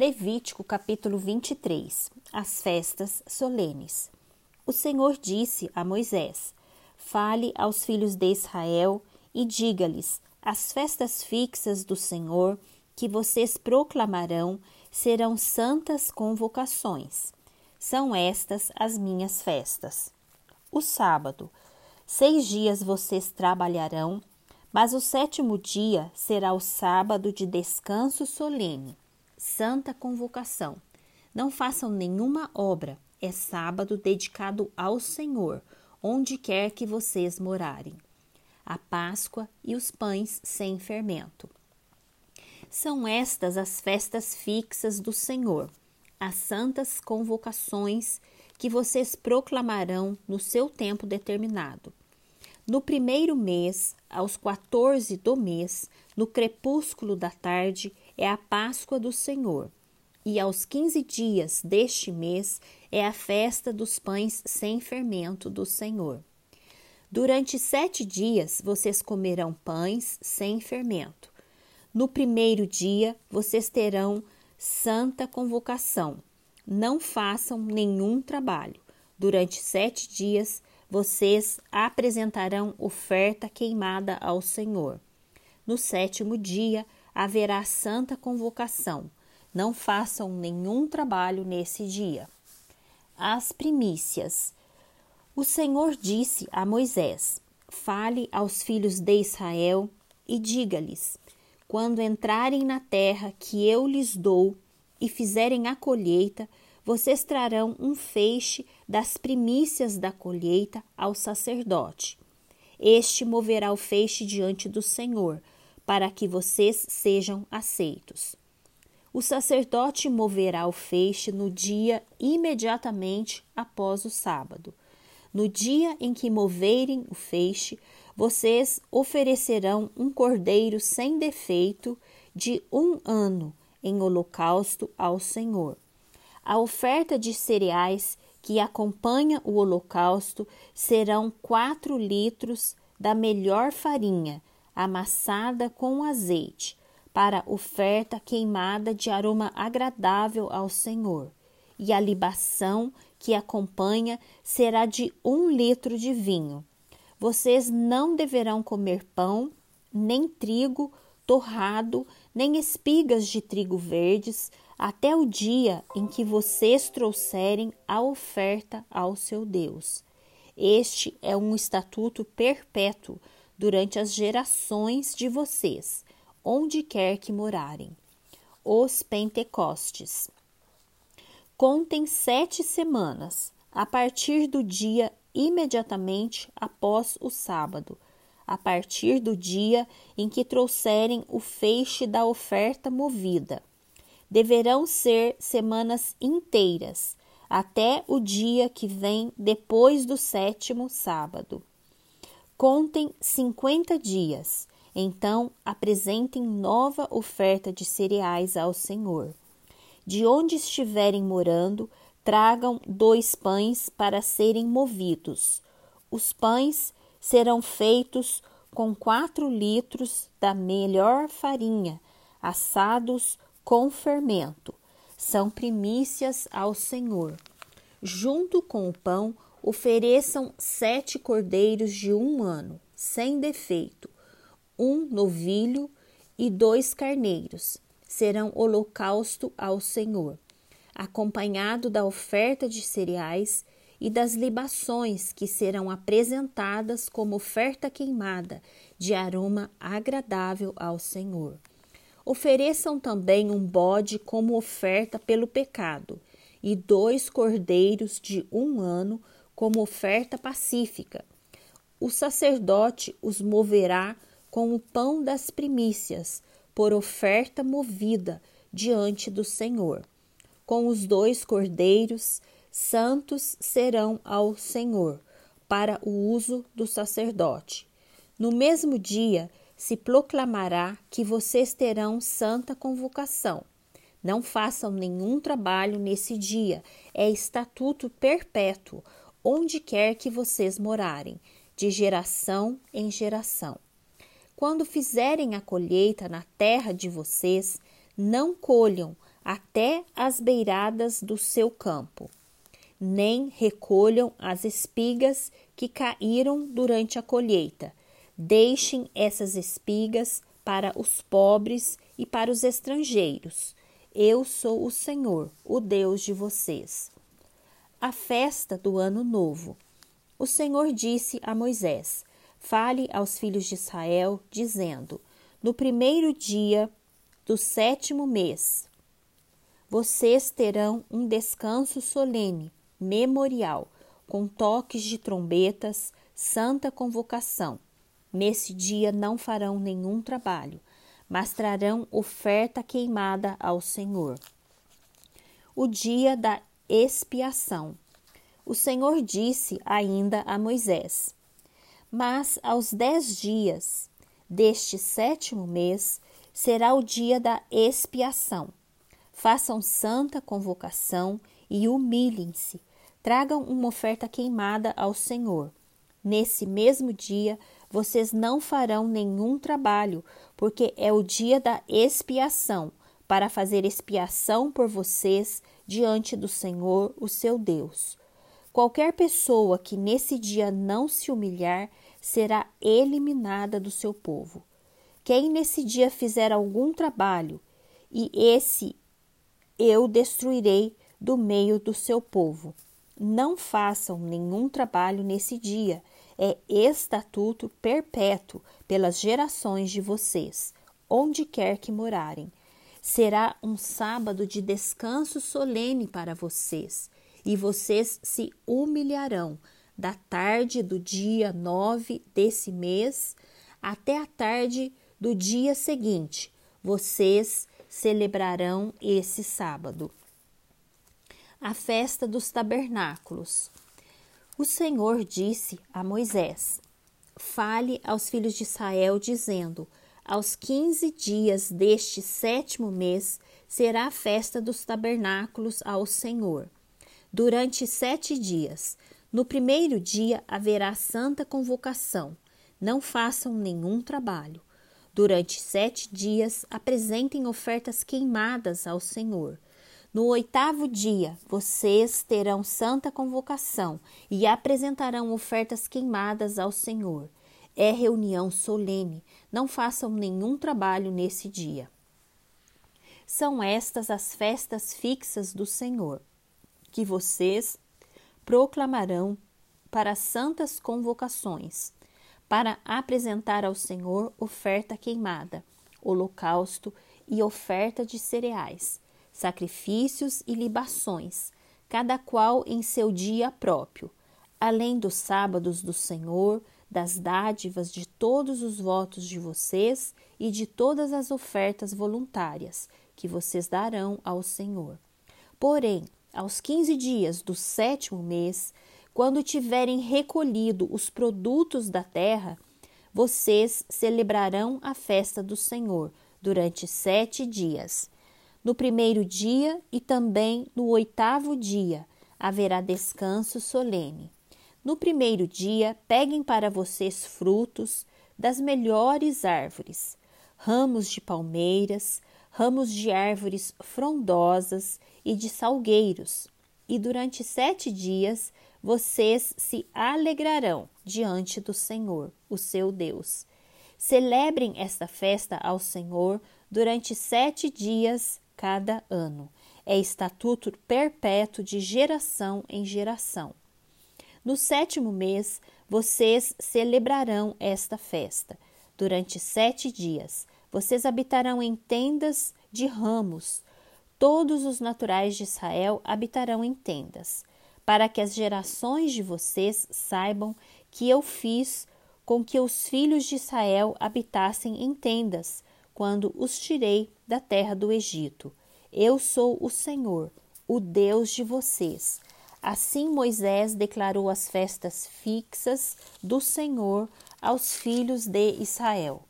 Levítico capítulo 23 As festas solenes. O Senhor disse a Moisés: Fale aos filhos de Israel e diga-lhes: As festas fixas do Senhor que vocês proclamarão serão santas convocações. São estas as minhas festas. O sábado. Seis dias vocês trabalharão, mas o sétimo dia será o sábado de descanso solene santa convocação. Não façam nenhuma obra, é sábado dedicado ao Senhor, onde quer que vocês morarem. A Páscoa e os pães sem fermento. São estas as festas fixas do Senhor, as santas convocações que vocês proclamarão no seu tempo determinado. No primeiro mês, aos 14 do mês, no crepúsculo da tarde, é a Páscoa do Senhor, e aos quinze dias deste mês é a festa dos pães sem fermento do Senhor. Durante sete dias vocês comerão pães sem fermento. No primeiro dia vocês terão santa convocação. Não façam nenhum trabalho. Durante sete dias vocês apresentarão oferta queimada ao Senhor. No sétimo dia haverá santa convocação. Não façam nenhum trabalho nesse dia. As primícias. O Senhor disse a Moisés: Fale aos filhos de Israel e diga-lhes: Quando entrarem na terra que eu lhes dou e fizerem a colheita, vocês trarão um feixe das primícias da colheita ao sacerdote. Este moverá o feixe diante do Senhor, para que vocês sejam aceitos. O sacerdote moverá o feixe no dia imediatamente após o sábado. No dia em que moverem o feixe, vocês oferecerão um cordeiro sem defeito de um ano em holocausto ao Senhor. A oferta de cereais que acompanha o holocausto serão quatro litros da melhor farinha amassada com azeite, para oferta queimada de aroma agradável ao Senhor. E a libação que acompanha será de um litro de vinho. Vocês não deverão comer pão, nem trigo torrado, nem espigas de trigo verdes, até o dia em que vocês trouxerem a oferta ao seu Deus. Este é um estatuto perpétuo durante as gerações de vocês, onde quer que morarem. Os Pentecostes. Contem sete semanas, a partir do dia imediatamente após o sábado, a partir do dia em que trouxerem o feixe da oferta movida. Deverão ser semanas inteiras, até o dia que vem depois do sétimo sábado. Contem 50 dias, então apresentem nova oferta de cereais ao Senhor. De onde estiverem morando, tragam dois pães para serem movidos. Os pães serão feitos com quatro litros da melhor farinha, assados com fermento. São primícias ao Senhor. Junto com o pão, ofereçam sete cordeiros de um ano, sem defeito, um novilho e dois carneiros. Serão holocausto ao Senhor, acompanhado da oferta de cereais e das libações que serão apresentadas como oferta queimada de aroma agradável ao Senhor. Ofereçam também um bode como oferta pelo pecado e dois cordeiros de um ano como oferta pacífica. O sacerdote os moverá com o pão das primícias, por oferta movida diante do Senhor. Com os dois cordeiros, santos serão ao Senhor, para o uso do sacerdote. No mesmo dia se proclamará que vocês terão santa convocação. Não façam nenhum trabalho nesse dia, é estatuto perpétuo onde quer que vocês morarem, de geração em geração. Quando fizerem a colheita na terra de vocês, não colham até as beiradas do seu campo, nem recolham as espigas que caíram durante a colheita. Deixem essas espigas para os pobres e para os estrangeiros. Eu sou o Senhor, o Deus de vocês. A festa do Ano Novo. O Senhor disse a Moisés: Fale aos filhos de Israel, dizendo: No primeiro dia do sétimo mês, vocês terão um descanso solene, memorial, com toques de trombetas, santa convocação. Nesse dia não farão nenhum trabalho, mas trarão oferta queimada ao Senhor. O dia da expiação. O Senhor disse ainda a Moisés: Mas aos dez dias deste sétimo mês será o dia da expiação façam santa convocação e humilhem-se, tragam uma oferta queimada ao Senhor. Nesse mesmo dia vocês não farão nenhum trabalho, porque é o dia da expiação, para fazer expiação por vocês diante do Senhor, o seu Deus. Qualquer pessoa que nesse dia não se humilhar será eliminada do seu povo. Quem nesse dia fizer algum trabalho e esse eu destruirei do meio do seu povo. Não façam nenhum trabalho nesse dia, é estatuto perpétuo pelas gerações de vocês, onde quer que morarem. Será um sábado de descanso solene para vocês, e vocês se humilharão da tarde do dia nove desse mês até a tarde do dia seguinte. Vocês celebrarão esse sábado. A festa dos tabernáculos. O Senhor disse a Moisés: Fale aos filhos de Israel, dizendo: Aos quinze dias deste sétimo mês será a festa dos tabernáculos ao Senhor. Durante sete dias. No primeiro dia haverá santa convocação. Não façam nenhum trabalho. Durante sete dias, apresentem ofertas queimadas ao Senhor. No oitavo dia, vocês terão santa convocação e apresentarão ofertas queimadas ao Senhor. É reunião solene, não façam nenhum trabalho nesse dia. São estas as festas fixas do Senhor, que vocês proclamarão para santas convocações para apresentar ao Senhor oferta queimada, holocausto e oferta de cereais, sacrifícios e libações, cada qual em seu dia próprio, além dos sábados do Senhor, das dádivas de todos os votos de vocês e de todas as ofertas voluntárias que vocês darão ao Senhor. Porém, aos quinze dias do sétimo mês, quando tiverem recolhido os produtos da terra, vocês celebrarão a festa do Senhor durante sete dias. No primeiro dia e também no oitavo dia haverá descanso solene. No primeiro dia, peguem para vocês frutos das melhores árvores, ramos de palmeiras, ramos de árvores frondosas e de salgueiros, e durante sete dias vocês se alegrarão diante do Senhor, o seu Deus. Celebrem esta festa ao Senhor durante sete dias cada ano. É estatuto perpétuo de geração em geração. No sétimo mês, vocês celebrarão esta festa. Durante sete dias, vocês habitarão em tendas de ramos. Todos os naturais de Israel habitarão em tendas para que as gerações de vocês saibam que eu fiz com que os filhos de Israel habitassem em tendas, quando os tirei da terra do Egito. Eu sou o Senhor, o Deus de vocês. Assim Moisés declarou as festas fixas do Senhor aos filhos de Israel.